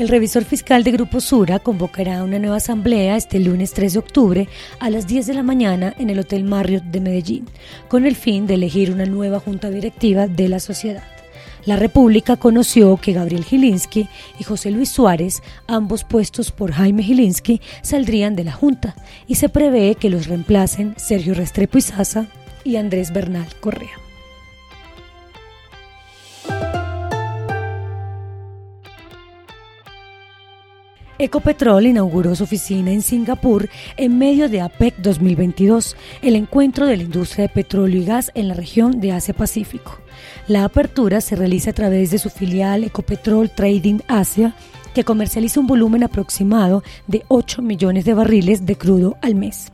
El revisor fiscal de Grupo Sura convocará una nueva asamblea este lunes 3 de octubre a las 10 de la mañana en el Hotel Marriott de Medellín, con el fin de elegir una nueva junta directiva de la sociedad. La República conoció que Gabriel Gilinski y José Luis Suárez, ambos puestos por Jaime Gilinski, saldrían de la Junta y se prevé que los reemplacen Sergio Restrepo Izaza y Andrés Bernal Correa. Ecopetrol inauguró su oficina en Singapur en medio de APEC 2022, el encuentro de la industria de petróleo y gas en la región de Asia-Pacífico. La apertura se realiza a través de su filial Ecopetrol Trading Asia, que comercializa un volumen aproximado de 8 millones de barriles de crudo al mes.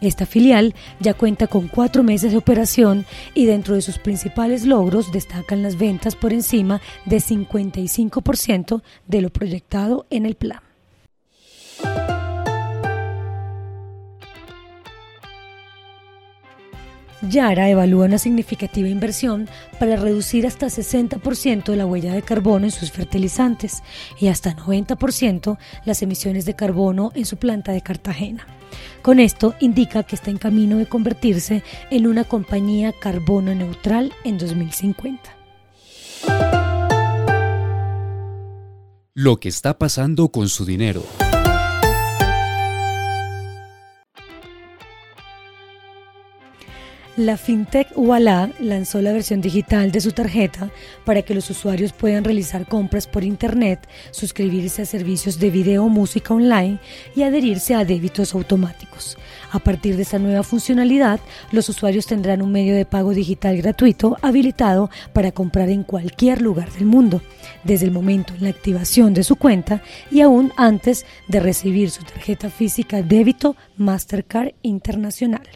Esta filial ya cuenta con cuatro meses de operación y dentro de sus principales logros destacan las ventas por encima de 55% de lo proyectado en el plan. Yara evalúa una significativa inversión para reducir hasta 60% de la huella de carbono en sus fertilizantes y hasta 90% las emisiones de carbono en su planta de Cartagena. Con esto indica que está en camino de convertirse en una compañía carbono neutral en 2050. Lo que está pasando con su dinero. La fintech Walla lanzó la versión digital de su tarjeta para que los usuarios puedan realizar compras por Internet, suscribirse a servicios de video o música online y adherirse a débitos automáticos. A partir de esta nueva funcionalidad, los usuarios tendrán un medio de pago digital gratuito habilitado para comprar en cualquier lugar del mundo, desde el momento en la activación de su cuenta y aún antes de recibir su tarjeta física débito Mastercard Internacional.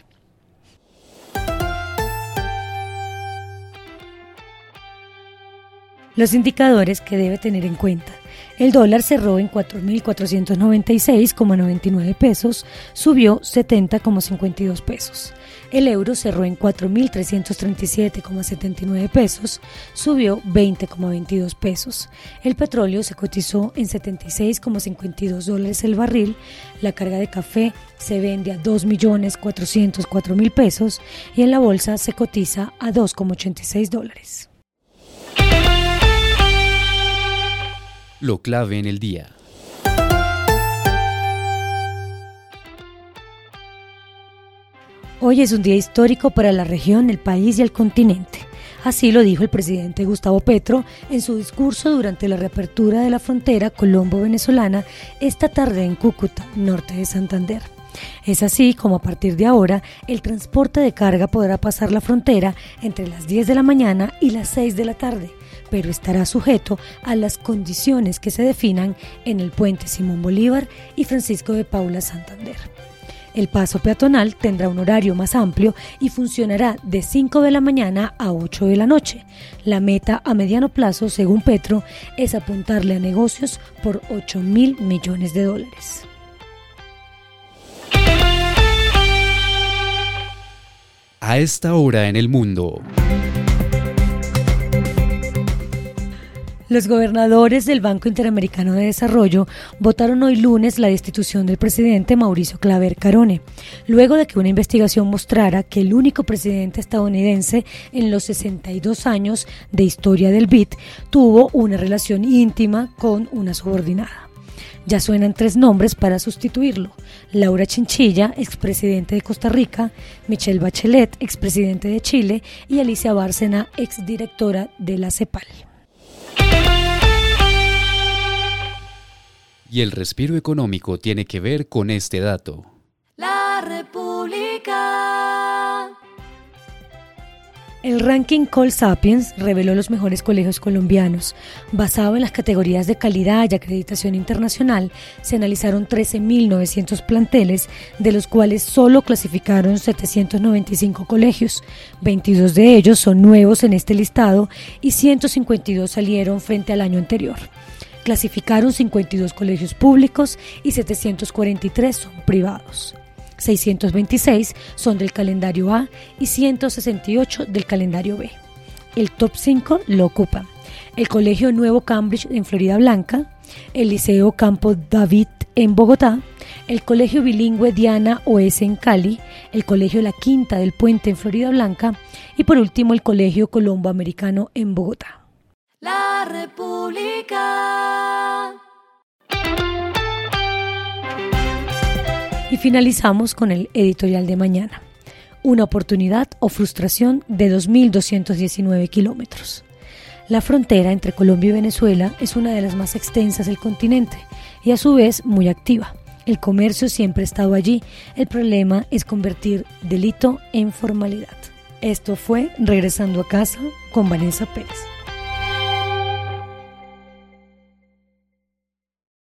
Los indicadores que debe tener en cuenta. El dólar cerró en 4.496,99 pesos, subió 70,52 pesos. El euro cerró en 4.337,79 pesos, subió 20,22 pesos. El petróleo se cotizó en 76,52 dólares el barril. La carga de café se vende a 2.404.000 pesos y en la bolsa se cotiza a 2,86 dólares. Lo clave en el día. Hoy es un día histórico para la región, el país y el continente. Así lo dijo el presidente Gustavo Petro en su discurso durante la reapertura de la frontera colombo-venezolana esta tarde en Cúcuta, norte de Santander. Es así como a partir de ahora el transporte de carga podrá pasar la frontera entre las 10 de la mañana y las 6 de la tarde, pero estará sujeto a las condiciones que se definan en el puente Simón Bolívar y Francisco de Paula Santander. El paso peatonal tendrá un horario más amplio y funcionará de 5 de la mañana a 8 de la noche. La meta a mediano plazo, según Petro, es apuntarle a negocios por 8 mil millones de dólares. A esta hora en el mundo. Los gobernadores del Banco Interamericano de Desarrollo votaron hoy lunes la destitución del presidente Mauricio Claver Carone, luego de que una investigación mostrara que el único presidente estadounidense en los 62 años de historia del BID tuvo una relación íntima con una subordinada. Ya suenan tres nombres para sustituirlo. Laura Chinchilla, expresidente de Costa Rica, Michelle Bachelet, expresidente de Chile, y Alicia Bárcena, exdirectora de la CEPAL. Y el respiro económico tiene que ver con este dato. La República. El ranking Col Sapiens reveló los mejores colegios colombianos. Basado en las categorías de calidad y acreditación internacional, se analizaron 13.900 planteles, de los cuales solo clasificaron 795 colegios. 22 de ellos son nuevos en este listado y 152 salieron frente al año anterior. Clasificaron 52 colegios públicos y 743 son privados. 626 son del calendario A y 168 del calendario B. El top 5 lo ocupan el Colegio Nuevo Cambridge en Florida Blanca, el Liceo Campo David en Bogotá, el Colegio Bilingüe Diana OS en Cali, el Colegio La Quinta del Puente en Florida Blanca y por último el Colegio Colombo Americano en Bogotá. La República. Y finalizamos con el editorial de mañana. Una oportunidad o frustración de 2.219 kilómetros. La frontera entre Colombia y Venezuela es una de las más extensas del continente y a su vez muy activa. El comercio siempre ha estado allí. El problema es convertir delito en formalidad. Esto fue Regresando a casa con Vanessa Pérez.